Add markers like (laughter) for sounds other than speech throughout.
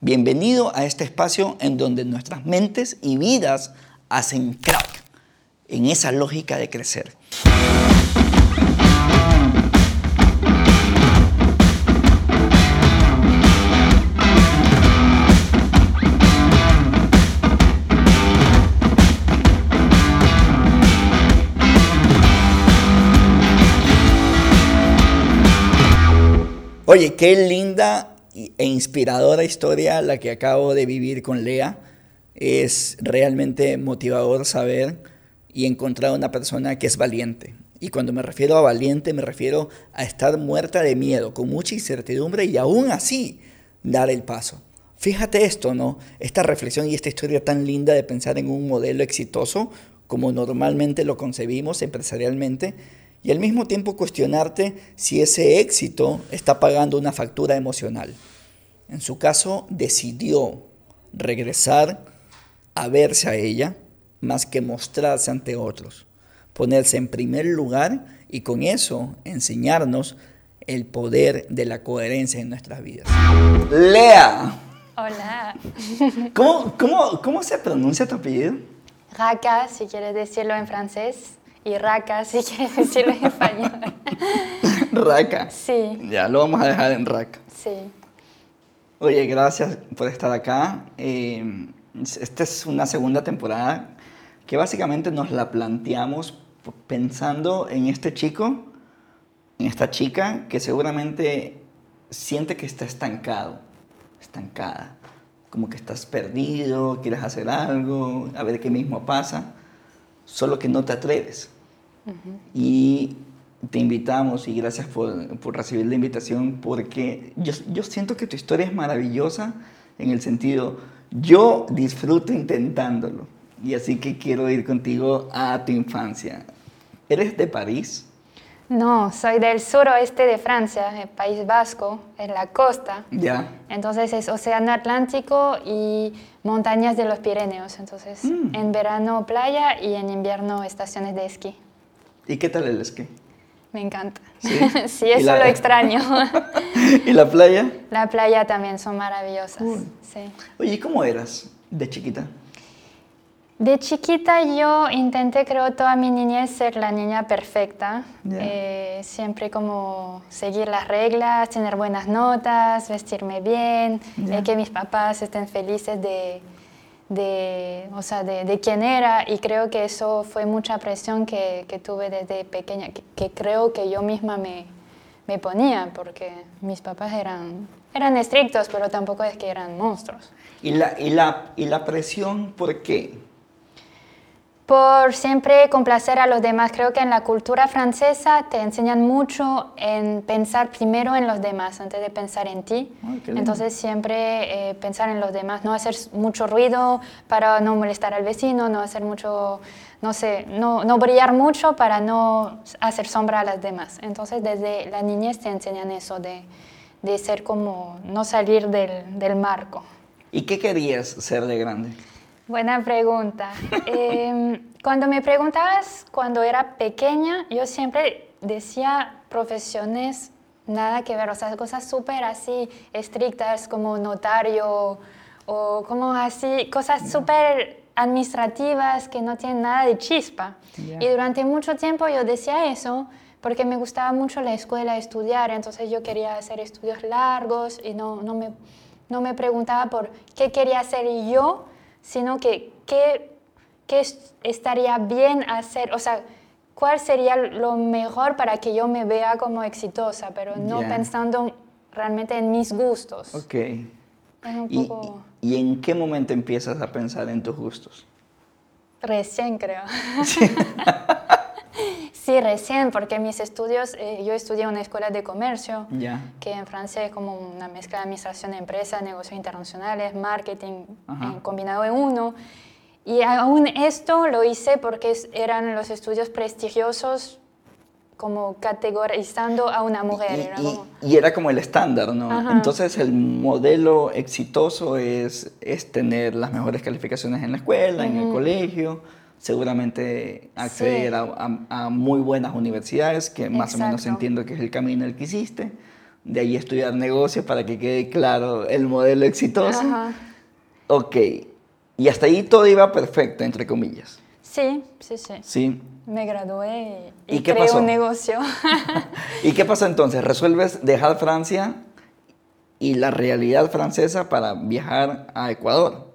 Bienvenido a este espacio en donde nuestras mentes y vidas hacen crack en esa lógica de crecer. Oye, qué linda e inspiradora historia la que acabo de vivir con Lea. Es realmente motivador saber y encontrar una persona que es valiente. Y cuando me refiero a valiente, me refiero a estar muerta de miedo, con mucha incertidumbre y aún así dar el paso. Fíjate esto, ¿no? Esta reflexión y esta historia tan linda de pensar en un modelo exitoso como normalmente lo concebimos empresarialmente y al mismo tiempo cuestionarte si ese éxito está pagando una factura emocional. En su caso, decidió regresar a verse a ella más que mostrarse ante otros, ponerse en primer lugar y con eso enseñarnos el poder de la coherencia en nuestras vidas. Lea. Hola. ¿Cómo, cómo, cómo se pronuncia tu apellido? Raka, si quieres decirlo en francés y Raka si quieres decirlo en español. (laughs) Raka. Sí. Ya, lo vamos a dejar en Raka. Sí. Oye, gracias por estar acá. Eh, esta es una segunda temporada que básicamente nos la planteamos pensando en este chico, en esta chica que seguramente siente que está estancado, estancada, como que estás perdido, quieres hacer algo, a ver qué mismo pasa, solo que no te atreves. Y te invitamos y gracias por, por, recibir la invitación porque yo, yo siento que tu historia es maravillosa en el sentido, yo disfruto intentándolo y así que quiero ir contigo a tu infancia. ¿Eres de París? No, soy del suroeste de Francia, el País Vasco, en la costa. Ya. Entonces es Océano Atlántico y montañas de los Pirineos. Entonces Mm. en verano playa y en invierno estaciones de esquí. ¿Y qué tal el esquí? Me encanta. Sí. (laughs) Sí, ¿Y eso la- lo (laughs) extraño. ¿Y la playa? la playa también son maravillosas. Cool. Sí. Oye, ¿y cómo eras de chiquita? De chiquita yo intenté, creo, toda mi niñez ser la niña perfecta. Ya. Eh, siempre como seguir las reglas, tener buenas notas, vestirme bien, Ya. eh, que mis papás estén felices de, de, o sea, de, de quién era. Y creo que eso fue mucha presión que, que tuve desde pequeña, que, creo que yo misma me, me ponía, porque mis papás eran, eran estrictos, pero tampoco es que eran monstruos. ¿Y la, y la, y la presión por qué? Por siempre complacer a los demás. Creo que en la cultura francesa te enseñan mucho en pensar primero en los demás antes de pensar en ti. Ay. Entonces siempre eh, pensar en los demás, no hacer mucho ruido para no molestar al vecino, no hacer mucho, no sé, no, no brillar mucho para no hacer sombra a las demás. Entonces desde la niñez te enseñan eso de, de ser como, no salir del, del marco. ¿Y qué querías ser de grande? Buena pregunta. (laughs) Eh, cuando me preguntabas cuando era pequeña, yo siempre decía profesiones nada que ver, o sea, cosas súper así estrictas como notario o como así, cosas súper administrativas que no tienen nada de chispa. Ya. Y durante mucho tiempo yo decía eso porque me gustaba mucho la escuela, estudiar, entonces yo quería hacer estudios largos y no, no, me, no me preguntaba por qué quería hacer yo, sino que qué, qué es- estaría bien hacer, o sea, cuál sería lo mejor para que yo me vea como exitosa, pero no pensando realmente en mis gustos. Ok. ¿Y, poco y en qué momento empiezas a pensar en tus gustos? recién, creo. sí, (laughs) recién, porque mis estudios, eh, yo estudié en una escuela de comercio. Ya. que en Francia es como una mezcla de administración de empresas, negocios internacionales, marketing eh, combinado en uno. Y aún esto lo hice porque eran los estudios prestigiosos como categorizando a una mujer. Y, era como- y era como el estándar, ¿no? Ajá. Entonces el modelo exitoso es, es tener las mejores calificaciones en la escuela, en el colegio, seguramente acceder Sí. a, a- a muy buenas universidades, que más o menos entiendo que es el camino el que hiciste, de ahí estudiar negocios para que quede claro el modelo exitoso. Ajá. Ok, y hasta ahí todo iba perfecto, entre comillas. Sí, sí, sí. Sí. Me gradué y, ¿Y qué creé pasó? un negocio. (laughs) ¿Y qué pasó entonces? ¿Resuelves dejar Francia y la realidad francesa para viajar a Ecuador?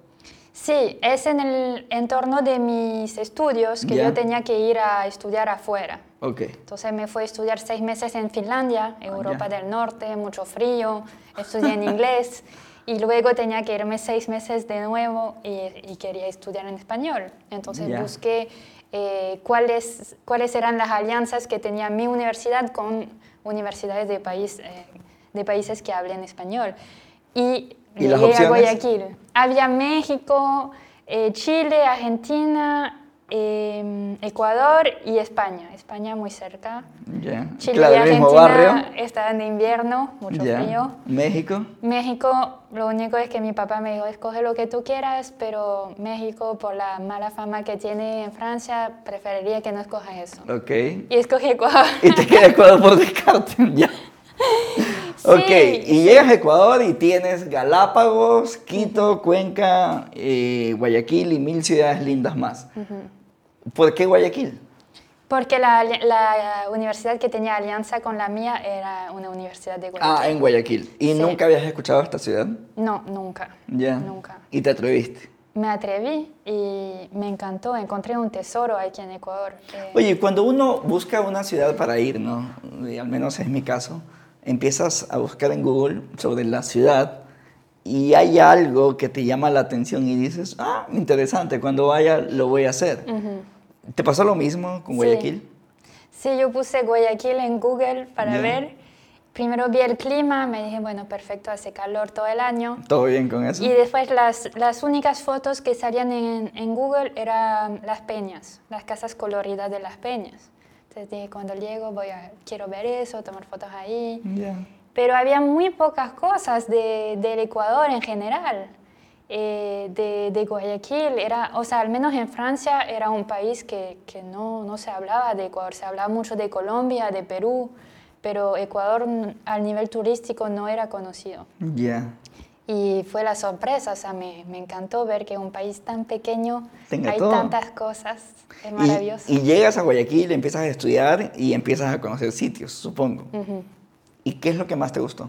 Sí, es en el entorno de mis estudios que Ya. yo tenía que ir a estudiar afuera. Ok. Entonces me fui a estudiar seis meses en Finlandia, Europa Ah, ya. del Norte, mucho frío, estudié en inglés y luego tenía que irme seis meses de nuevo y, y quería estudiar en español. Entonces Ya. busqué eh, cuáles, cuáles eran las alianzas que tenía mi universidad con universidades de, país, eh, de países que hablen español. Y, ¿Y llegué a? Guayaquil. Había México, eh, Chile, Argentina, eh, Ecuador y España. España muy cerca. Chile claro, y Argentina estaban de invierno, mucho Ya. frío. México. México, lo único es que mi papá me dijo, escoge lo que tú quieras, pero México, por la mala fama que tiene en Francia, preferiría que no escojas eso. Ok. Y escogí Ecuador. Y te queda Ecuador por (laughs) descarte. ya. (laughs) ok, y sí. llegas a Ecuador y tienes Galápagos, Quito, Cuenca, eh, Guayaquil y mil ciudades lindas más. ¿Por qué Guayaquil? Porque la, la universidad que tenía alianza con la mía era una universidad de Guayaquil. Ah, en Guayaquil. ¿Y Sí. nunca habías escuchado esta ciudad? No, nunca. Ya. Nunca. ¿Y te atreviste? Me atreví y me encantó. Encontré un tesoro aquí en Ecuador. Eh, Oye, cuando uno busca una ciudad para ir, ¿no? Y al menos es mi caso, empiezas a buscar en Google sobre la ciudad y hay algo que te llama la atención y dices, ah, interesante, cuando vaya lo voy a hacer. ¿Te pasó lo mismo con. Guayaquil? Sí, yo puse Guayaquil en Google para ver. Primero vi el clima, me dije, bueno, perfecto, hace calor todo el año. ¿Todo bien con eso? Y después las, las únicas fotos que salían en, en Google eran las peñas, las casas coloridas de las peñas. Entonces dije, cuando llego voy a, quiero ver eso, tomar fotos ahí. Ya. Pero había muy pocas cosas de, del Ecuador en general, eh, de, de Guayaquil. Era, o sea, al menos en Francia era un país que, que no, no se hablaba de Ecuador, se hablaba mucho de Colombia, de Perú, pero Ecuador al nivel turístico no era conocido. Ya. Y fue la sorpresa, o sea, me, me encantó ver que un país tan pequeño Tenga hay todo. tantas cosas, es Y- maravilloso. Y, llegas a Guayaquil, empiezas a estudiar y empiezas a conocer sitios, supongo. Ujú. ¿Y qué es lo que más te gustó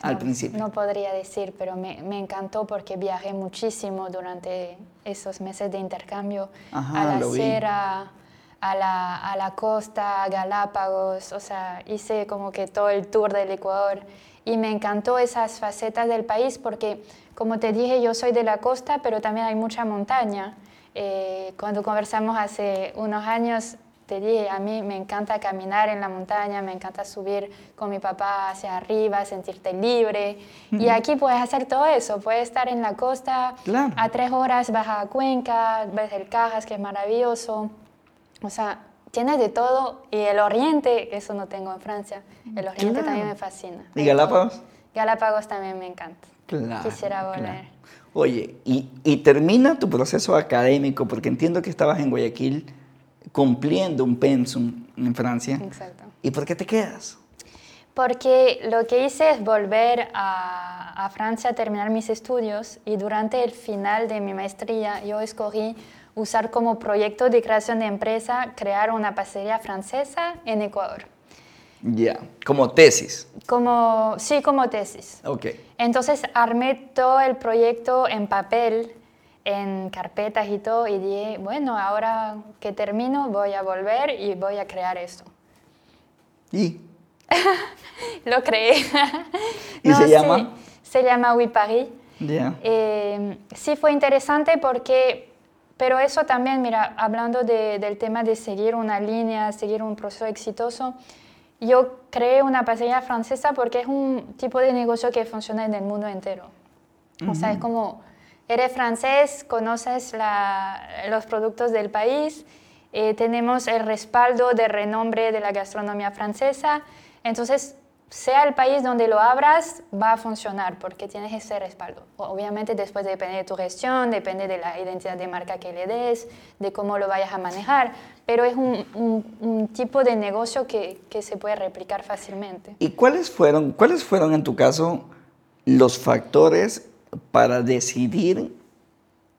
al No, principio? No podría decir, pero me, me encantó porque viajé muchísimo durante esos meses de intercambio Ajá, a la sierra, a la, a la costa, a Galápagos, o sea, hice como que todo el tour del Ecuador y me encantó esas facetas del país porque, como te dije, yo soy de la costa, pero también hay mucha montaña. Eh, cuando conversamos hace unos años, te dije, a mí me encanta caminar en la montaña, me encanta subir con mi papá hacia arriba, sentirte libre. Y aquí puedes hacer todo eso, puedes estar en la costa, Claro. a tres horas vas a Cuenca, ves el Cajas, que es maravilloso. O sea, tienes de todo. Y el oriente, eso no tengo en Francia, el oriente Claro. también me fascina. ¿Y Galápagos? Galápagos también me encanta. Claro, Quisiera claro. volver. Oye, y, y termina tu proceso académico, porque entiendo que estabas en Guayaquil cumpliendo un pensum en Francia. Exacto. ¿Y por qué te quedas? Porque lo que hice es volver a, a Francia a terminar mis estudios y durante el final de mi maestría yo escogí usar como proyecto de creación de empresa crear una pastelería francesa en Ecuador. Ya, como tesis. Como, sí, como tesis. Ok. Entonces armé todo el proyecto en papel, en carpetas y todo, y dije, bueno, ahora que termino voy a volver y voy a crear esto. ¿Y? (laughs) Lo creé. (laughs) ¿Y se sí, llama? Se llama Oui Paris. Ya. Eh, sí fue interesante porque, pero eso también, mira, hablando de- del tema de seguir una línea, seguir un proceso exitoso, yo creé una pastelería francesa porque es un tipo de negocio que funciona en el mundo entero. O sea, es como, eres francés, conoces la- los productos del país, eh, tenemos el respaldo de renombre de la gastronomía francesa, entonces sea el país donde lo abras, va a funcionar porque tienes ese respaldo. Obviamente después depende de tu gestión, depende de la identidad de marca que le des, de cómo lo vayas a manejar, pero es un, tipo de negocio que, que, se puede replicar fácilmente. ¿Y cuáles fueron, cuáles fueron en tu caso los factores para decidir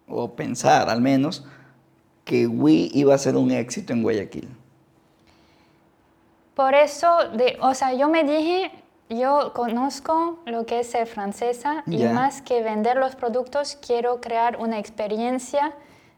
o pensar al menos que Wii iba a ser un éxito en Guayaquil? Por eso, de, o sea, yo me dije, yo conozco lo que es ser francesa y más que vender los productos, quiero crear una experiencia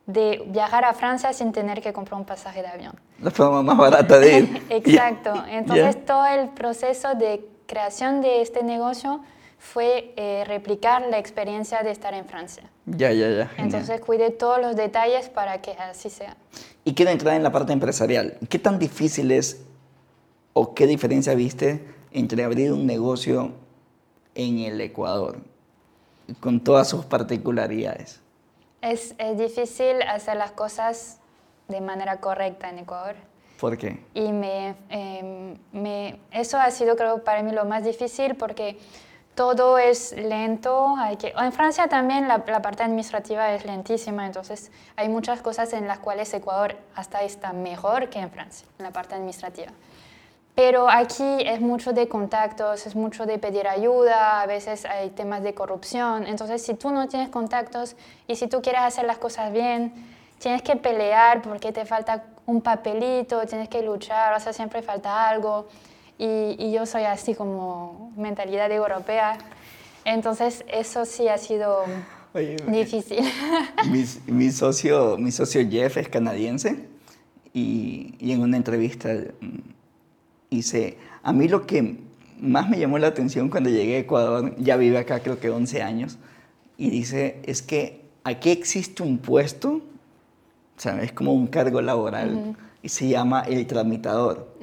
de viajar a Francia sin tener que comprar un pasaje de avión. La forma más barata de ir. (laughs) Exacto. Entonces, todo el proceso de creación de este negocio fue eh, replicar la experiencia de estar en Francia. Ya, ya, ya. Entonces cuide todos los detalles para que así sea. Y quiero entrar en la parte empresarial. ¿Qué tan difícil es o qué diferencia viste entre abrir un negocio en el Ecuador con todas sus particularidades? Es, es difícil hacer las cosas de manera correcta en Ecuador. ¿Por qué? Y me, em, me, eso ha sido creo para mí lo más difícil porque todo es lento. Hay que, en Francia también la, parte administrativa es lentísima, entonces hay muchas cosas en las cuales Ecuador hasta está mejor que en Francia, en la parte administrativa. Pero aquí es mucho de contactos, es mucho de pedir ayuda, a veces hay temas de corrupción. Entonces, si tú no tienes contactos y si tú quieres hacer las cosas bien, tienes que pelear porque te falta un papelito, tienes que luchar, o sea, siempre falta algo y, yo soy así como mentalidad europea. Entonces eso sí ha sido difícil. (laughs) Mi, socio, mi socio Jeff es canadiense y, y en una entrevista mm, dice, a mí lo que más me llamó la atención cuando llegué a Ecuador, ya vive acá creo que 11 años, y dice, es que aquí existe un puesto, o sea, es como un cargo laboral, y se llama el tramitador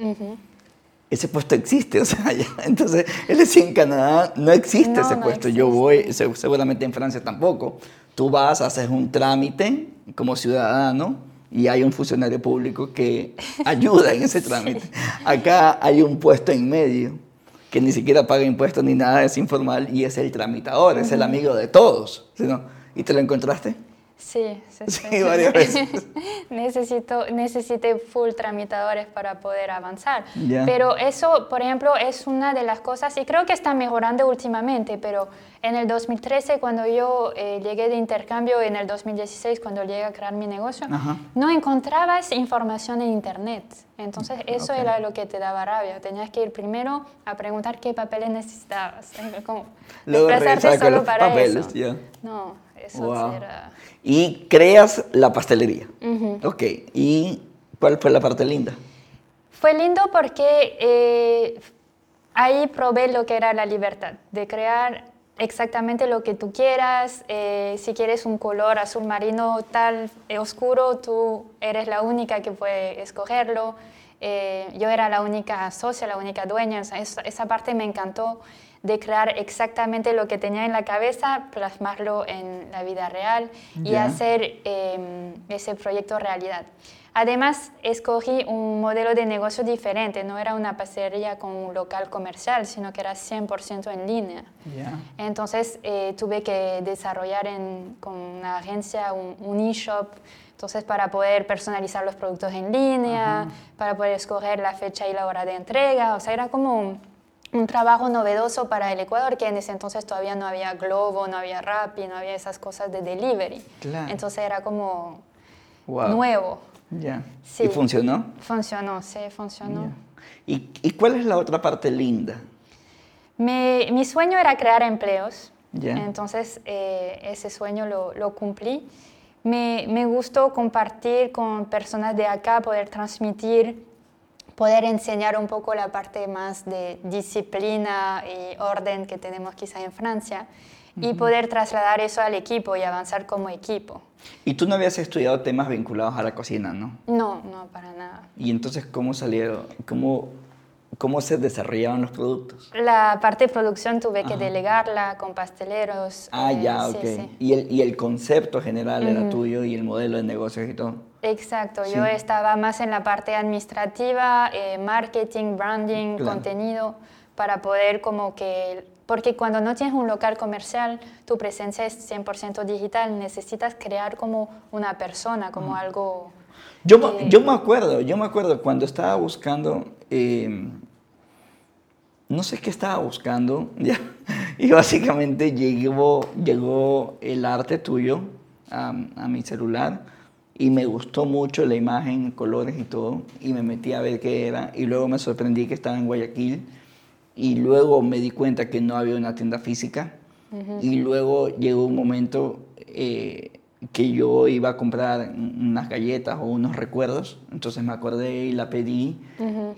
ese puesto existe, o sea, (laughs) entonces él decía en Canadá no existe ese puesto, yo voy, seguramente en Francia tampoco, tú vas, haces un trámite como ciudadano y hay un funcionario público que (laughs) ayuda en ese trámite. Acá hay un puesto en medio que ni siquiera paga impuestos ni nada, es informal y es el tramitador, es el amigo de todos. ¿Y te lo encontraste? Sí, sí, sí. (laughs) varias veces. (laughs) Necesito, necesité full tramitadores para poder avanzar. Pero eso, por ejemplo, es una de las cosas, y creo que está mejorando últimamente, pero en el 2013, cuando yo eh, llegué de intercambio, en el 2016, cuando llegué a crear mi negocio, no encontrabas información en Internet. Entonces, eso era lo que te daba rabia. Tenías que ir primero a preguntar qué papeles necesitabas. (laughs) Como Luego solo para papeles, eso. No, eso era y creas la pastelería. Ok, ¿y cuál fue la parte linda? Fue lindo porque eh, ahí probé lo que era la libertad, de crear exactamente lo que tú quieras. Eh, si quieres un color azul marino tal eh, oscuro, tú eres la única que puede escogerlo. yo era la única socia, la única dueña, esa, esa parte me encantó de crear exactamente lo que tenía en la cabeza, plasmarlo en la vida real y hacer em, ese proyecto realidad. Además, escogí un modelo de negocio diferente, no era una pastelería con un local comercial, sino que era 100% en línea. Entonces, eh, tuve que desarrollar con una agencia un, e-shop, entonces para poder personalizar los productos en línea, para poder escoger la fecha y la hora de entrega, o sea, era como un trabajo novedoso para el Ecuador, que en ese entonces todavía no había Globo, no había Rappi, no había esas cosas de delivery. Entonces era como nuevo. Ya. ¿Y funcionó? Funcionó, sí, funcionó. ¿Y, ¿Y, cuál es la otra parte linda? mi sueño era crear empleos. Entonces eh, ese sueño lo, lo cumplí. Me, me gustó compartir con personas de acá, poder transmitir poder enseñar un poco la parte más de disciplina y orden que tenemos quizá en Francia y poder trasladar eso al equipo y avanzar como equipo. ¿Y tú no habías estudiado temas vinculados a la cocina, no? No, no, para nada. ¿Y entonces cómo salieron, cómo ¿Cómo se desarrollaban los productos? La parte de producción tuve que delegarla con pasteleros. Ah, ya, eh, ok. ¿Y, el, ¿Y, el, concepto general era tuyo y el modelo de negocios y todo? Exacto, yo estaba más en la parte administrativa, eh, marketing, branding, contenido, para poder como que, porque cuando no tienes un local comercial, tu presencia es 100% digital, necesitas crear como una persona, como algo... Yo, yo me acuerdo, yo me acuerdo cuando estaba buscando, em, no sé qué estaba buscando, (laughs) y básicamente llegó, llegó el arte tuyo a, a mi celular y me gustó mucho la imagen, colores y todo, y me metí a ver qué era, y luego me sorprendí que estaba en Guayaquil, y luego me di cuenta que no había una tienda física, y luego llegó un momento eh, que yo iba a comprar unas galletas o unos recuerdos, entonces me acordé y la pedí,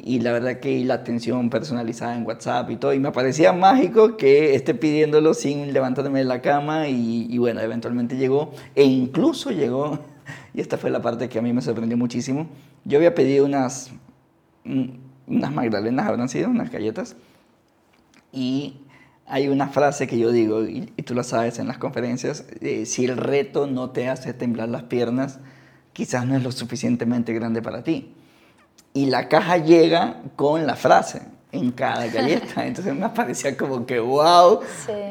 y la verdad que la atención personalizada en WhatsApp y todo, y me parecía mágico que esté pidiéndolo sin levantarme de la cama, y, y bueno, eventualmente llegó, e incluso llegó. (laughs) Y esta fue la parte que a mí me sorprendió muchísimo. Yo había pedido unas, mm, unas magdalenas, habrán sido, unas galletas, y hay una frase que yo digo, y, tú la sabes en las conferencias, eh, si el reto no te hace temblar las piernas, quizás no es lo suficientemente grande para ti. Y la caja llega con la frase en cada galleta. (laughs) Entonces me parecía como que, wow,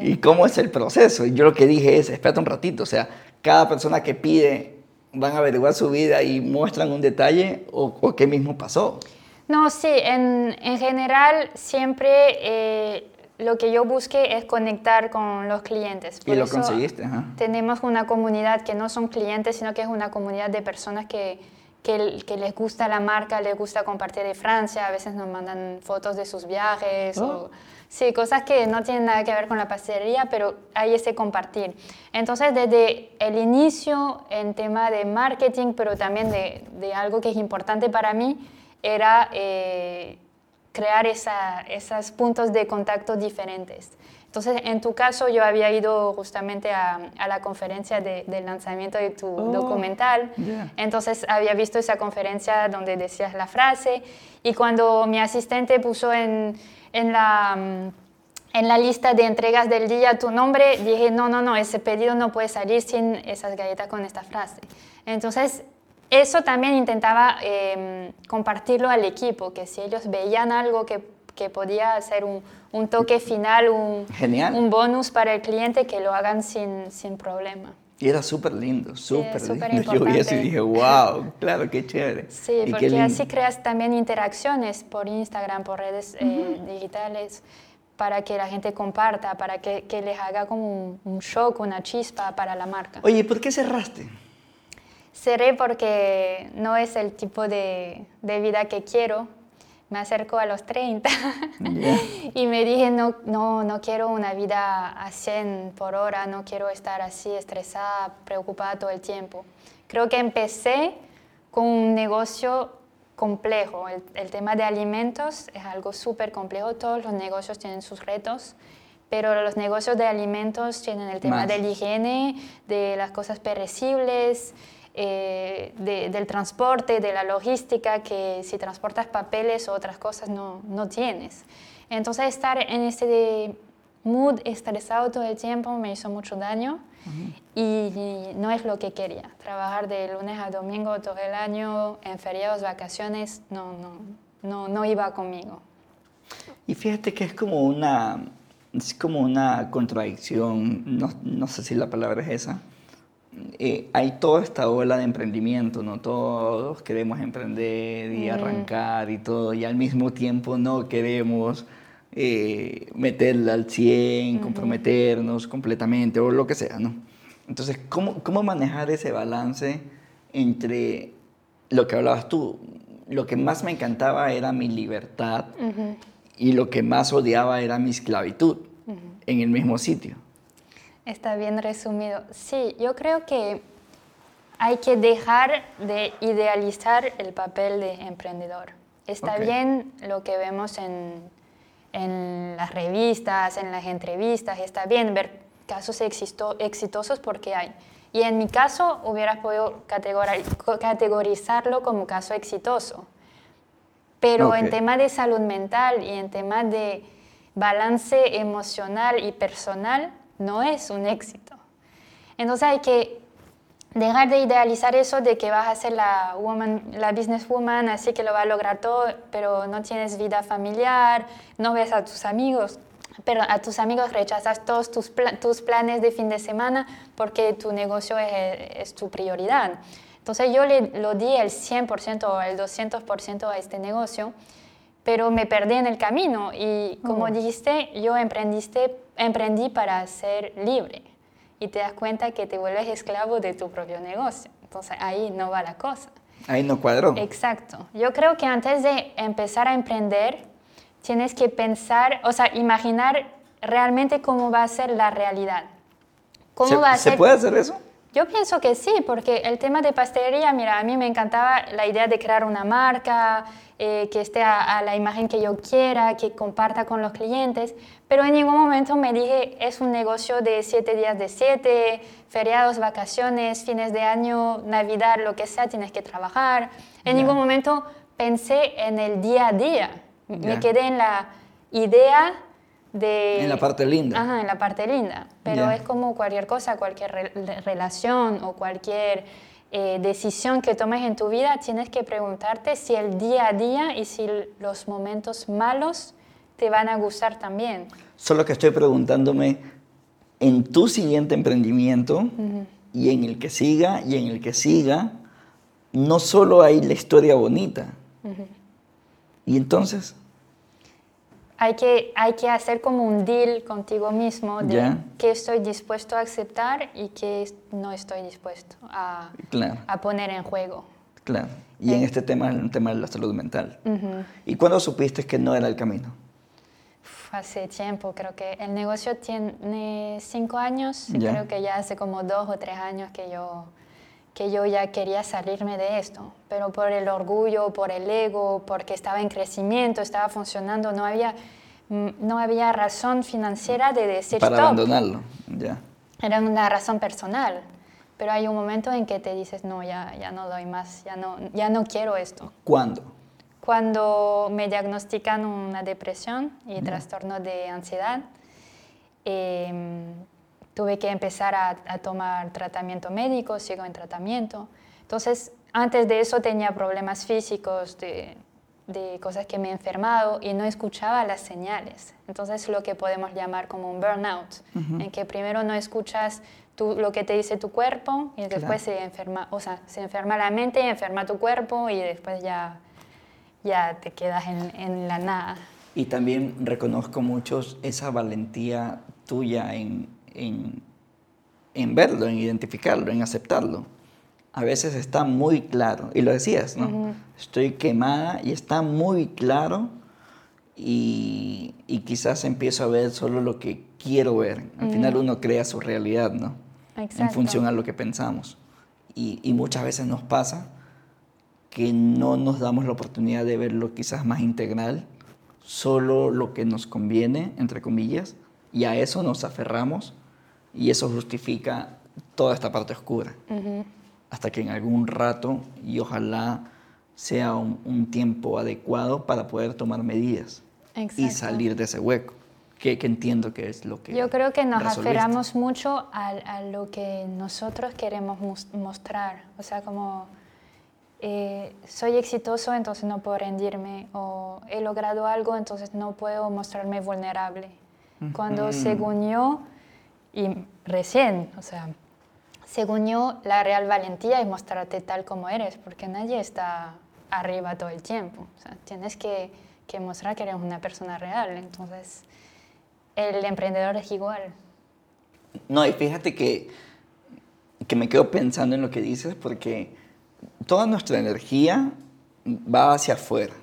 ¿y cómo es el proceso? Y yo lo que dije es, espérate un ratito, o sea, cada persona que pide van a averiguar su vida y muestran un detalle o, qué mismo pasó? No, sí, en, en general siempre eh, lo que yo busqué es conectar con los clientes. y lo conseguiste. Tenemos una comunidad que no son clientes, sino que es una comunidad de personas que, que, que, les gusta la marca, les gusta compartir de Francia, a veces nos mandan fotos de sus viajes. O, oh. Sí, cosas que no tienen nada que ver con la pastelería, pero hay ese compartir. Entonces, desde el inicio en tema de marketing, pero también de, de algo que es importante para mí, era eh, crear esa, esos puntos de contacto diferentes. Entonces, en tu caso, yo había ido justamente a, a la conferencia de, del lanzamiento de tu oh, documental. Entonces, había visto esa conferencia donde decías la frase. Y cuando mi asistente puso en, en la, mm, en la lista de entregas del día tu nombre, dije, no, no, no, ese pedido no puede salir sin esas galletas con esta frase. Entonces, eso también intentaba em, compartirlo al equipo, que si ellos veían algo que, que podía ser un, un, toque final, un, un bonus para el cliente, que lo hagan sin, sin problema. Y era súper lindo, súper lindo. (laughs) Yo vi eso y dije, wow, claro, qué chévere. Sí, porque así creas también interacciones por Instagram, por redes eh, digitales, para que la gente comparta, para que, que les haga como un, shock, una chispa para la marca. Oye, ¿por qué cerraste? Cerré porque no es el tipo de, de vida que quiero. Me acerco a los 30 (laughs) y me dije, no, no, no quiero una vida a 100 por hora, no quiero estar así estresada, preocupada todo el tiempo. Creo que empecé con un negocio complejo. El, tema de alimentos es algo súper complejo, todos los negocios tienen sus retos, pero los negocios de alimentos tienen el tema de la higiene, de las cosas perecibles, eh, del transporte, de la logística, que si transportas papeles o otras cosas no, no tienes. Entonces estar en este mood estresado todo el tiempo me hizo mucho daño y, no es lo que quería. Trabajar de lunes a domingo todo el año, en feriados, vacaciones, no, no, no, no iba conmigo. Y fíjate que es como una, es como una contradicción, no, no sé si la palabra es esa, eh, hay toda esta ola de emprendimiento, ¿no? Todos queremos emprender y arrancar y todo, y al mismo tiempo no queremos eh, meterla al 100, comprometernos completamente o lo que sea, ¿no? Entonces, ¿cómo, ¿cómo manejar ese balance entre lo que hablabas tú? Lo que más me encantaba era mi libertad y lo que más odiaba era mi esclavitud en el mismo sitio. Está bien resumido. Sí, yo creo que hay que dejar de idealizar el papel de emprendedor. Está bien lo que vemos en, en, las revistas, en las entrevistas, está bien ver casos exitosos porque hay. Y en mi caso hubieras podido categorizarlo como caso exitoso. Pero en tema de salud mental y en tema de balance emocional y personal, no es un éxito. Entonces hay que dejar de idealizar eso de que vas a ser la, woman, la businesswoman, así que lo va a lograr todo, pero no tienes vida familiar, no ves a tus amigos, pero a tus amigos rechazas todos tus, tus planes de fin de semana porque tu negocio es, es tu prioridad. Entonces yo le lo di el 100% o el 200% a este negocio, pero me perdí en el camino y como oh. dijiste, yo emprendiste, emprendí para ser libre y te das cuenta que te vuelves esclavo de tu propio negocio. Entonces ahí no va la cosa. Ahí no cuadró. Exacto. Yo creo que antes de empezar a emprender, tienes que pensar, o sea, imaginar realmente cómo va a ser la realidad. ¿Cómo ¿Se, va a ser? ¿Se puede hacer eso? Yo pienso que sí, porque el tema de pastelería, mira, a mí me encantaba la idea de crear una marca, eh, que esté a, la imagen que yo quiera, que comparta con los clientes, pero en ningún momento me dije, es un negocio de siete días de siete, feriados, vacaciones, fines de año, Navidad, lo que sea, tienes que trabajar. En ningún momento pensé en el día a día. Me quedé en la idea de... En la parte linda. Ajá, en la parte linda. Pero es como cualquier cosa, cualquier relación o cualquier eh, decisión que tomes en tu vida, tienes que preguntarte si el día a día y si los momentos malos te van a gustar también. Solo que estoy preguntándome, en tu siguiente emprendimiento y en el que siga y en el que siga, no solo hay la historia bonita. Y entonces, hay que, hay que hacer como un deal contigo mismo de qué estoy dispuesto a aceptar y qué no estoy dispuesto a, a poner en juego. Claro. Y en eh. este tema, el tema de la salud mental. ¿Y cuándo supiste que no era el camino? hace tiempo, creo que el negocio tiene cinco años, y creo que ya hace como dos o tres años que yo, que yo ya quería salirme de esto, pero por el orgullo, por el ego, porque estaba en crecimiento, estaba funcionando, no había, mm, no había razón financiera de decir Para abandonarlo, ya. Era una razón personal, pero hay un momento en que te dices, no, ya, ya no doy más, ya no, ya no quiero esto. ¿Cuándo? Cuando me diagnostican una depresión y trastorno de ansiedad, em, tuve que empezar a, tomar tratamiento médico, sigo en tratamiento. Entonces, antes de eso tenía problemas físicos, de, de cosas que me he enfermado y no escuchaba las señales. Entonces, lo que podemos llamar como un burnout, en que primero no escuchas lo que te dice tu cuerpo y después se enferma, o sea, se enferma la mente, enferma tu cuerpo y después ya ya te quedas en, en la nada. Y también reconozco mucho esa valentía tuya en, en, verlo, en identificarlo, en aceptarlo. A veces está muy claro, y lo decías, ¿no? Estoy quemada y está muy claro y, y, quizás empiezo a ver solo lo que quiero ver. Al final uno crea su realidad, ¿no? En función a lo que pensamos. Y, y muchas veces nos pasa que no nos damos la oportunidad de verlo quizás más integral, solo lo que nos conviene, entre comillas, y a eso nos aferramos y eso justifica toda esta parte oscura. Hasta que en algún rato, y ojalá sea un, tiempo adecuado para poder tomar medidas y salir de ese hueco. Que, entiendo que es lo que... Yo creo que nos aferramos mucho a, a, lo que nosotros queremos mostrar. O sea, como eh, soy exitoso, entonces no puedo rendirme, o he logrado algo, entonces no puedo mostrarme vulnerable. Cuando según yo, y recién, o sea, según yo, la real valentía es mostrarte tal como eres, porque nadie está arriba todo el tiempo. O sea, tienes que, que mostrar que eres una persona real. Entonces, el emprendedor es igual. No, y fíjate que, que me quedo pensando en lo que dices, porque toda nuestra energía va hacia afuera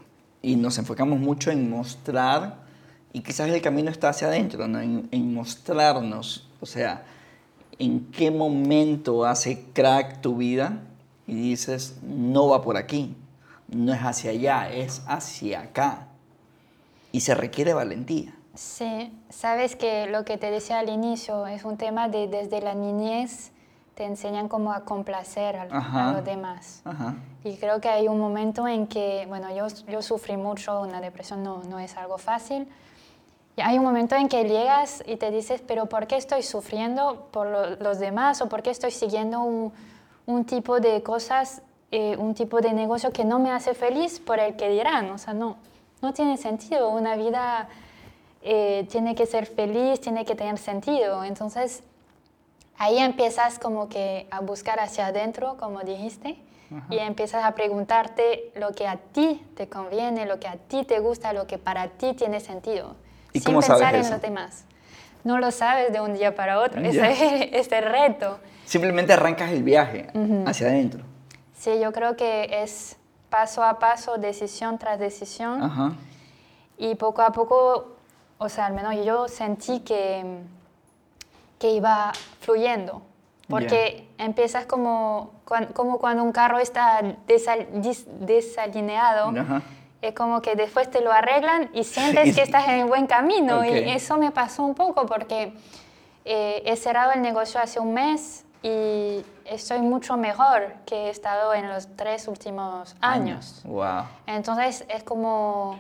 y nos enfocamos mucho en mostrar y quizás el camino está hacia adentro, en, mostrarnos, o sea, en qué momento hace crack tu vida y dices, no va por aquí, no es hacia allá, es hacia acá. Y se requiere valentía. Sí, sabes que lo que te decía al inicio es un tema de desde la niñez te enseñan como a complacer a, los demás. Y creo que hay un momento en que, bueno, yo, yo sufrí mucho, una depresión no, no es algo fácil. Y hay un momento en que llegas y te dices, pero ¿por qué estoy sufriendo por los demás o por qué estoy siguiendo un, un tipo de cosas, eh, un tipo de negocio que no me hace feliz por el que dirán. O sea, no, no tiene sentido. Una vida eh, tiene que ser feliz, tiene que tener sentido. Entonces, ahí empiezas como que a buscar hacia adentro, como dijiste, y empiezas a preguntarte lo que a ti te conviene, lo que a ti te gusta, lo que para ti tiene sentido. ¿Y sin cómo sabes pensar en eso? los demás. No lo sabes de un día para otro. Ese es (laughs) el reto. Simplemente arrancas el viaje hacia adentro. Sí, yo creo que es paso a paso, decisión tras decisión. Ajá. Y poco a poco, o sea, al menos yo sentí que, que iba fluyendo. Porque empiezas como, como cuando un carro está desal- desalineado. Ajá. Es como que después te lo arreglan y sientes que estás en el buen camino. Y eso me pasó un poco porque eh, he cerrado el negocio hace un mes y estoy mucho mejor que he estado en los tres últimos años. Wow. Entonces es como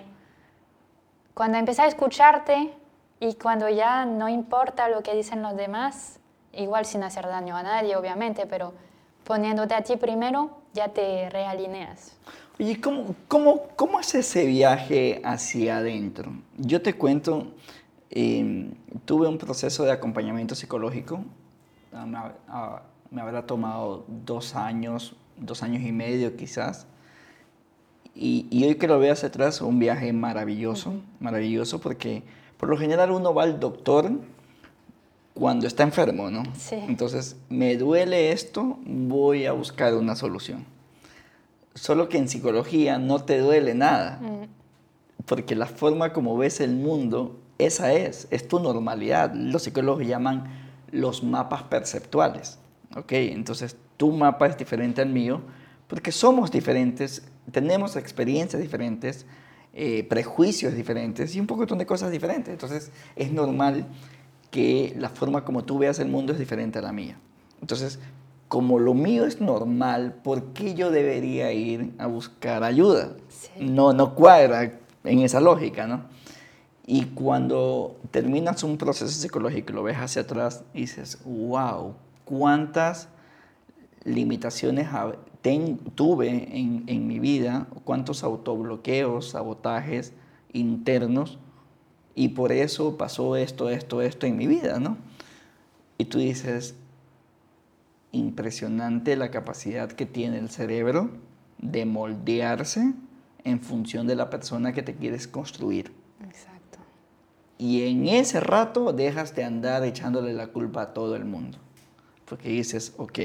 cuando empiezas a escucharte y cuando ya no importa lo que dicen los demás, igual sin hacer daño a nadie, obviamente, pero poniéndote a ti primero, ya te realineas. Oye, ¿cómo, cómo, ¿cómo es ese viaje hacia adentro? Yo te cuento, eh, tuve un proceso de acompañamiento psicológico, ah, me, ah, me habrá tomado dos años, dos años y medio quizás, y, y hoy que lo veo hacia atrás, un viaje maravilloso, maravilloso, porque por lo general uno va al doctor cuando está enfermo, ¿no? Sí. Entonces, me duele esto, voy a buscar una solución. Solo que en psicología no te duele nada, porque la forma como ves el mundo, esa es, es tu normalidad. Los psicólogos llaman los mapas perceptuales, ¿ok? Entonces, tu mapa es diferente al mío, porque somos diferentes, tenemos experiencias diferentes, eh, prejuicios diferentes y un poco de cosas diferentes. Entonces, es normal que la forma como tú veas el mundo es diferente a la mía. Entonces, como lo mío es normal, ¿por qué yo debería ir a buscar ayuda? Sí. No, no cuadra en esa lógica, ¿no? Y cuando terminas un proceso psicológico y lo ves hacia atrás, dices, wow, cuántas limitaciones ten- tuve en, en mi vida, cuántos autobloqueos, sabotajes internos, y por eso pasó esto, esto, esto en mi vida, ¿no? Y tú dices, impresionante la capacidad que tiene el cerebro de moldearse en función de la persona que te quieres construir. Exacto. Y en ese rato dejas de andar echándole la culpa a todo el mundo. Porque dices, ok,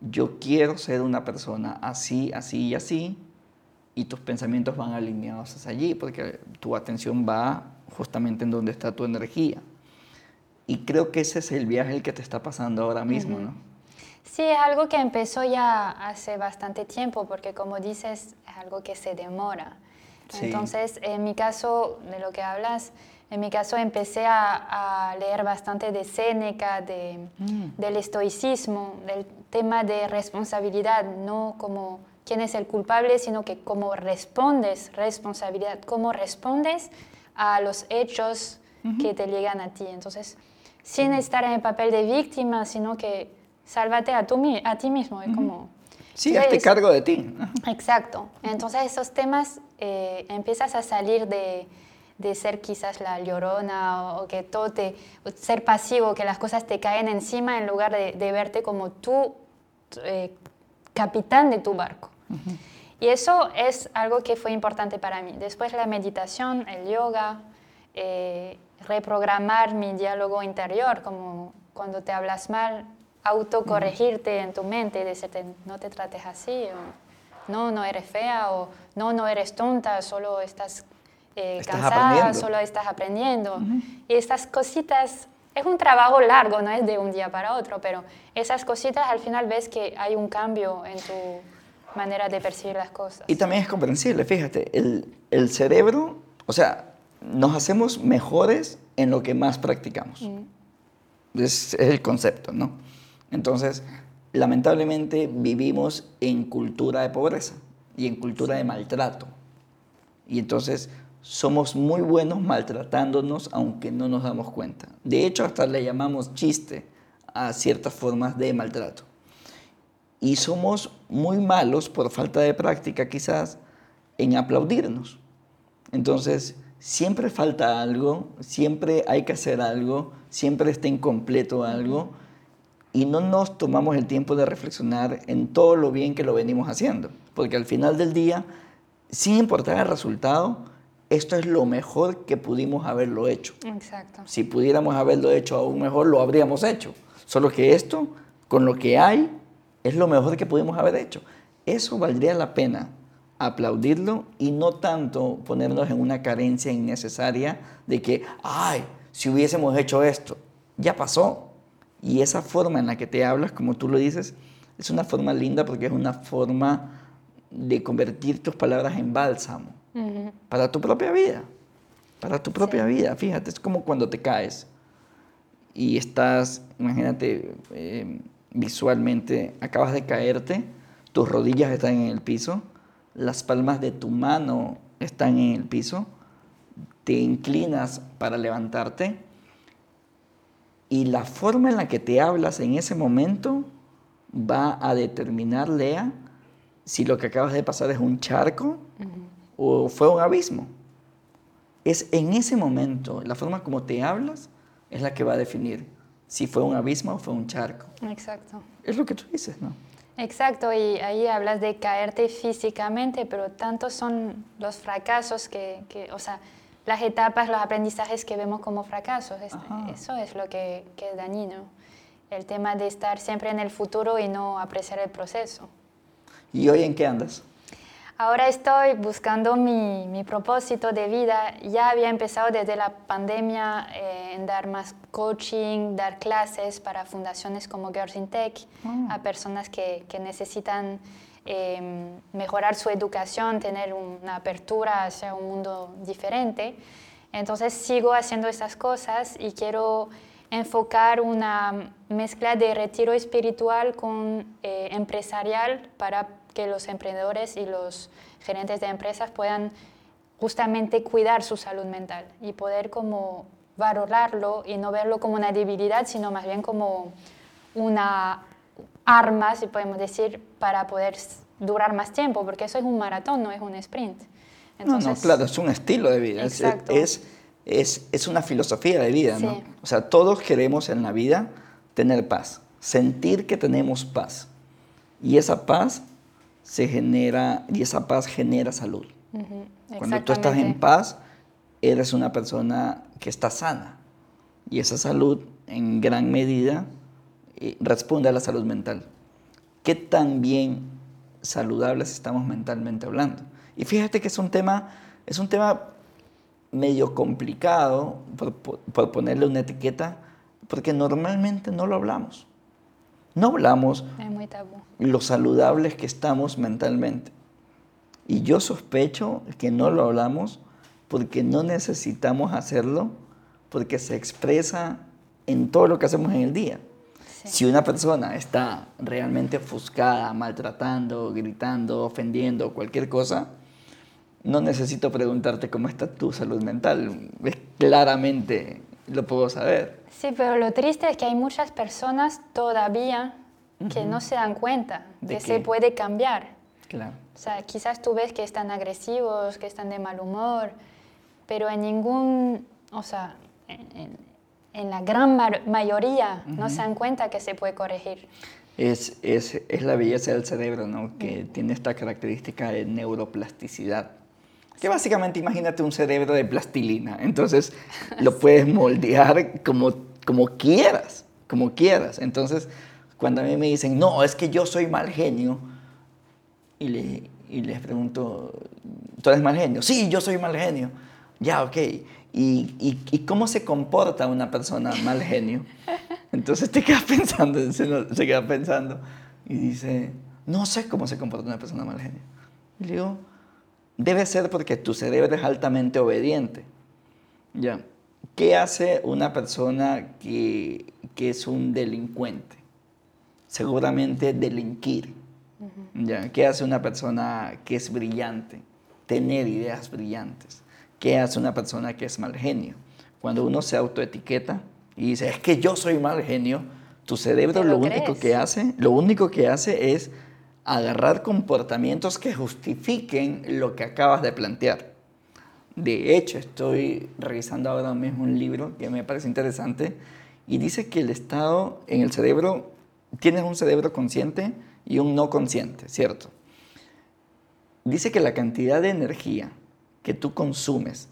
yo quiero ser una persona así, así y así, y tus pensamientos van alineados hacia allí, porque tu atención va justamente en donde está tu energía. Y creo que ese es el viaje el que te está pasando ahora mismo, ¿no? Sí, es algo que empezó ya hace bastante tiempo, porque como dices, es algo que se demora. Sí. Entonces, en mi caso, de lo que hablas, en mi caso empecé a, a leer bastante de Séneca, de, del estoicismo, del tema de responsabilidad, no como quién es el culpable, sino que cómo respondes, responsabilidad, cómo respondes a los hechos que te llegan a ti. Entonces, sin estar en el papel de víctima, sino que sálvate a, ti mismo. Es como... Sí, hazte cargo de ti. Exacto. Entonces esos temas eh, empiezas a salir de, de ser quizás la llorona o, o que todo te, ser pasivo, que las cosas te caen encima en lugar de, de verte como tú, eh, capitán de tu barco. Y eso es algo que fue importante para mí. Después la meditación, el yoga, eh, reprogramar mi diálogo interior, como cuando te hablas mal, autocorregirte en tu mente, decirte no te trates así, o no, no eres fea, o no, no eres tonta, solo estás, eh, Estás cansada, solo estás aprendiendo. Y estas cositas, es un trabajo largo, no es de un día para otro, pero esas cositas al final ves que hay un cambio en tu manera de percibir las cosas. Y también es comprensible, fíjate, el, el cerebro, o sea, nos hacemos mejores en lo que más practicamos. Es, es el concepto, ¿no? Entonces, lamentablemente vivimos en cultura de pobreza y en cultura de maltrato. Y entonces somos muy buenos maltratándonos aunque no nos damos cuenta. De hecho, hasta le llamamos chiste a ciertas formas de maltrato. y somos muy malos, por falta de práctica quizás, en aplaudirnos. Entonces, siempre falta algo, siempre hay que hacer algo, siempre está incompleto algo y no nos tomamos el tiempo de reflexionar en todo lo bien que lo venimos haciendo. Porque al final del día, sin importar el resultado, esto es lo mejor que pudimos haberlo hecho. Exacto. Si pudiéramos haberlo hecho aún mejor, lo habríamos hecho. Solo que esto, con lo que hay, es lo mejor que pudimos haber hecho. Eso valdría la pena aplaudirlo y no tanto ponernos en una carencia innecesaria de que, ay, si hubiésemos hecho esto, ya pasó. Y esa forma en la que te hablas, como tú lo dices, es una forma linda porque es una forma de convertir tus palabras en bálsamo para tu propia vida. Para tu propia vida. Fíjate, es como cuando te caes y estás, imagínate, eh, visualmente, acabas de caerte, tus rodillas están en el piso, las palmas de tu mano están en el piso, te inclinas para levantarte y la forma en la que te hablas en ese momento va a determinar, Lea, si lo que acabas de pasar es un charco o fue un abismo. Es en ese momento, la forma como te hablas es la que va a definir si fue un abismo o fue un charco. Exacto. Es lo que tú dices, ¿no? Exacto, y ahí hablas de caerte físicamente, pero tantos son los fracasos que, que o sea, las etapas, los aprendizajes que vemos como fracasos. eso es lo que, que, es dañino. El tema de estar siempre en el futuro y no apreciar el proceso. ¿Y hoy en qué andas? Ahora estoy buscando mi, mi propósito de vida. Ya había empezado desde la pandemia eh, en dar más coaching, dar clases para fundaciones como Girls in Tech, ah. a personas que, que necesitan em, mejorar su educación, tener una apertura hacia un mundo diferente. Entonces sigo haciendo estas cosas y quiero enfocar una mezcla de retiro espiritual con eh, empresarial para que los emprendedores y los gerentes de empresas puedan justamente cuidar su salud mental y poder como valorarlo y no verlo como una debilidad, sino más bien como una arma, si podemos decir, para poder durar más tiempo, porque eso es un maratón, no es un sprint. Entonces, no, no, claro, es un estilo de vida, es, es, es, es, una filosofía de vida, ¿no? O sea, todos queremos en la vida tener paz, sentir que tenemos paz. Y esa paz se genera, y esa paz genera salud. Cuando tú estás en paz, eres una persona que está sana. Y esa salud, en gran medida, responde a la salud mental. ¿Qué tan bien saludables estamos mentalmente hablando? Y fíjate que es un tema, es un tema medio complicado, por, por ponerle una etiqueta, porque normalmente no lo hablamos. No hablamos lo saludables que estamos mentalmente. Y yo sospecho que no lo hablamos porque no necesitamos hacerlo, porque se expresa en todo lo que hacemos en el día. Si una persona está realmente ofuscada, maltratando, gritando, ofendiendo, cualquier cosa, no necesito preguntarte cómo está tu salud mental. Es claramente lo puedo saber. Sí, pero lo triste es que hay muchas personas todavía que no se dan cuenta ¿De que se puede cambiar. Claro. O sea, quizás tú ves que están agresivos, que están de mal humor, pero en ningún, o sea, en, en la gran mayoría no se dan cuenta que se puede corregir. Es, es, es la belleza del cerebro, ¿no? Que tiene esta característica de neuroplasticidad que básicamente imagínate un cerebro de plastilina. Entonces lo puedes moldear como, como quieras, como quieras. Entonces, cuando a mí me dicen, no, es que yo soy mal genio, y, le, y les pregunto, ¿tú eres mal genio? Sí, yo soy mal genio. Ya, ok. ¿Y, y, y cómo se comporta una persona mal genio? Entonces te quedas pensando, (laughs) se, se queda pensando y dice, no sé cómo se comporta una persona mal genio. Y le digo, Debe ser porque tu cerebro es altamente obediente. ¿Ya? ¿Qué hace una persona que, que es un delincuente? Seguramente delinquir. ¿Ya? ¿Qué hace una persona que es brillante? Tener ideas brillantes. ¿Qué hace una persona que es mal genio? Cuando uno se autoetiqueta y dice, es que yo soy mal genio, Tu cerebro ¿Te lo, lo único que hace, lo único que hace es agarrar comportamientos que justifiquen lo que acabas de plantear. De hecho, estoy revisando ahora mismo un libro que me parece interesante y dice que el estado en el cerebro, tienes un cerebro consciente y un no consciente, ¿cierto? Dice que la cantidad de energía que tú consumes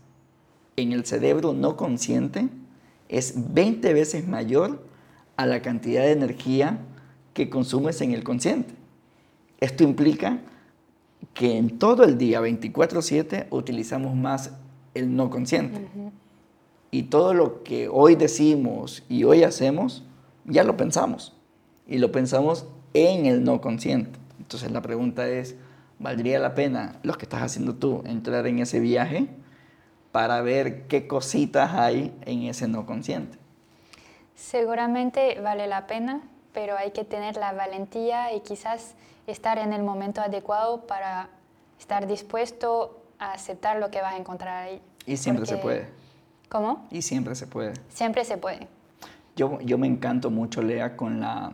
en el cerebro no consciente es 20 veces mayor a la cantidad de energía que consumes en el consciente. Esto implica que en todo el día, 24/7, utilizamos más el no consciente. Y todo lo que hoy decimos y hoy hacemos, ya lo pensamos. Y lo pensamos en el no consciente. Entonces la pregunta es, ¿valdría la pena lo que estás haciendo tú entrar en ese viaje para ver qué cositas hay en ese no consciente? Seguramente vale la pena, pero hay que tener la valentía y quizás estar en el momento adecuado para estar dispuesto a aceptar lo que vas a encontrar ahí. Y siempre se puede. ¿Cómo? Y siempre se puede. Siempre se puede. Yo, yo me encanto mucho, Lea, con la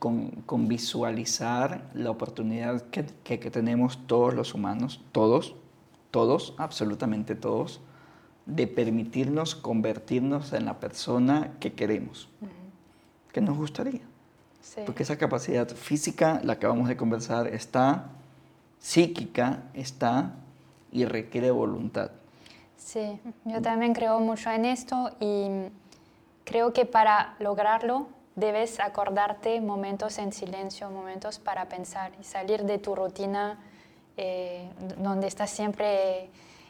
con, con visualizar la oportunidad que, que- que tenemos todos los humanos, todos, todos, absolutamente todos, de permitirnos convertirnos en la persona que queremos, que nos gustaría. Sí. Porque esa capacidad física, la que acabamos de conversar, está, psíquica está y requiere voluntad. Sí, yo también creo mucho en esto y creo que para lograrlo debes acordarte momentos en silencio, momentos para pensar y salir de tu rutina eh, donde estás siempre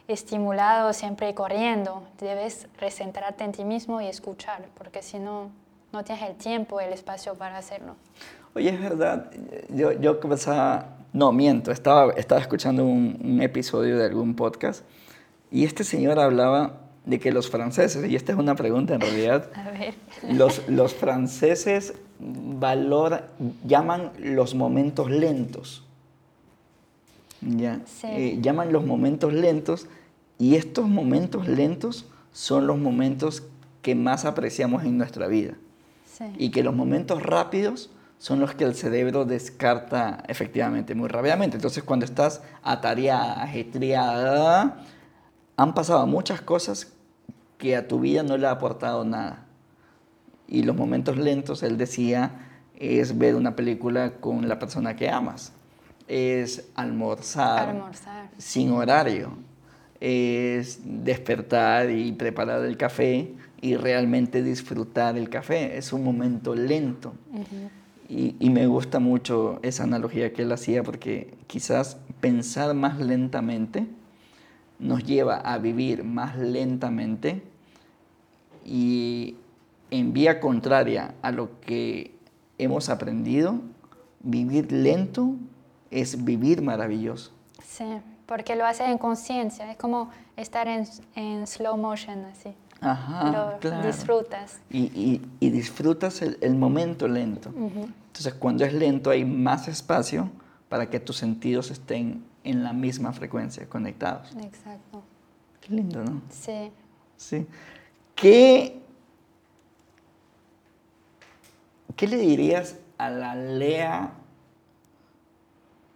estimulado, siempre corriendo. Debes recentrarte en ti mismo y escuchar, porque si no, no tienes el tiempo, el espacio para hacerlo. Oye, es verdad, yo, yo comenzaba, no, miento, estaba, estaba escuchando un, un episodio de algún podcast y este señor hablaba de que los franceses, y esta es una pregunta en realidad, (laughs) A ver. los, los franceses valor, llaman los momentos lentos. Ya, Sí. eh, llaman los momentos lentos y estos momentos lentos son los momentos que más apreciamos en nuestra vida Sí. y que los momentos rápidos son los que el cerebro descarta efectivamente muy rápidamente. Entonces cuando estás atareada, ajetreada, han pasado muchas cosas que a tu vida no le ha aportado nada. Y los momentos lentos, él decía, es ver una película con la persona que amas, es almorzar, Almorzar. sin horario, es despertar y preparar el café y realmente disfrutar el café. Es un momento lento. y, y me gusta mucho esa analogía que él hacía porque quizás pensar más lentamente nos lleva a vivir más lentamente y en vía contraria a lo que hemos aprendido, vivir lento es vivir maravilloso. Sí, porque lo haces en conciencia, es como estar en, en slow motion, así. Ajá, lo claro. disfrutas. Y, y- y disfrutas el, el momento lento. Entonces, cuando es lento hay más espacio para que tus sentidos estén en la misma frecuencia, conectados. Exacto. Qué lindo, ¿no? Sí. Sí. ¿Qué, ¿Qué le dirías a la Lea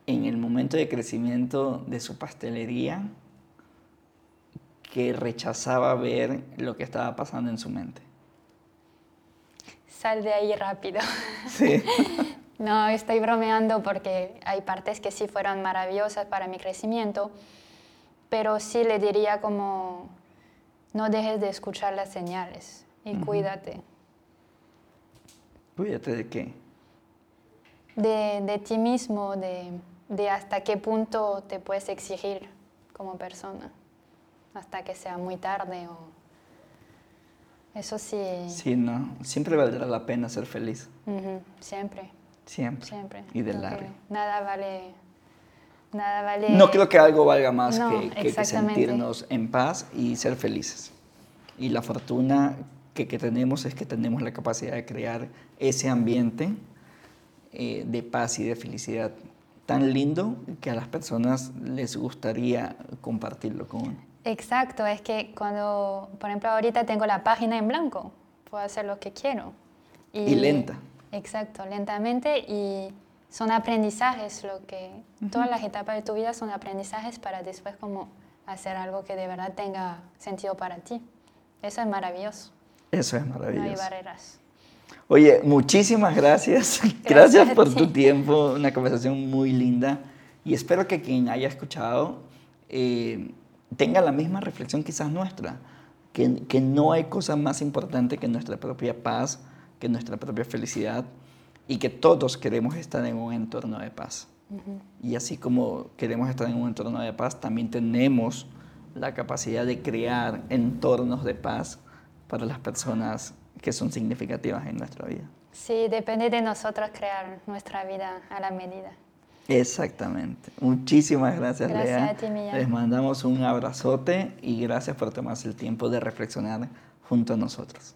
en el momento de crecimiento de su pastelería que rechazaba ver lo que estaba pasando en su mente? Sal de ahí rápido. (laughs) Sí. (laughs) No, estoy bromeando porque hay partes que sí fueron maravillosas para mi crecimiento, pero sí le diría como, no dejes de escuchar las señales y cuídate Cuídate de qué. de, de ti mismo, de, de hasta qué punto te puedes exigir como persona, hasta que sea muy tarde o... Eso sí, Sí, no. Siempre valdrá la pena ser feliz. siempre, Siempre. siempre. Y de largo. Nada vale... Nada vale... No creo que algo valga más No, que, que- que exactamente. sentirnos en paz y ser felices. Y la fortuna que, que tenemos es que tenemos la capacidad de crear ese ambiente eh, de paz y de felicidad tan lindo que a las personas les gustaría compartirlo con uno. Exacto, es que cuando, por ejemplo, ahorita tengo la página en blanco, puedo hacer lo que quiero. Y, lenta. Exacto, lentamente y son aprendizajes, lo que todas las etapas de tu vida son aprendizajes para después como hacer algo que de verdad tenga sentido para ti. Eso es maravilloso. Eso es maravilloso. No hay barreras. Oye, muchísimas gracias. (laughs) Gracias, por tu tiempo, una conversación muy linda. Y espero que quien haya escuchado eh, tenga la misma reflexión quizás nuestra, que, que no hay cosa más importante que nuestra propia paz, que nuestra propia felicidad y que todos queremos estar en un entorno de paz. Y así como queremos estar en un entorno de paz, también tenemos la capacidad de crear entornos de paz para las personas que son significativas en nuestra vida. Sí, depende de nosotros crear nuestra vida a la medida. Exactamente. Muchísimas gracias, gracias Lea. A ti, Millán. Les mandamos un abrazote y gracias por tomarse el tiempo de reflexionar junto a nosotros.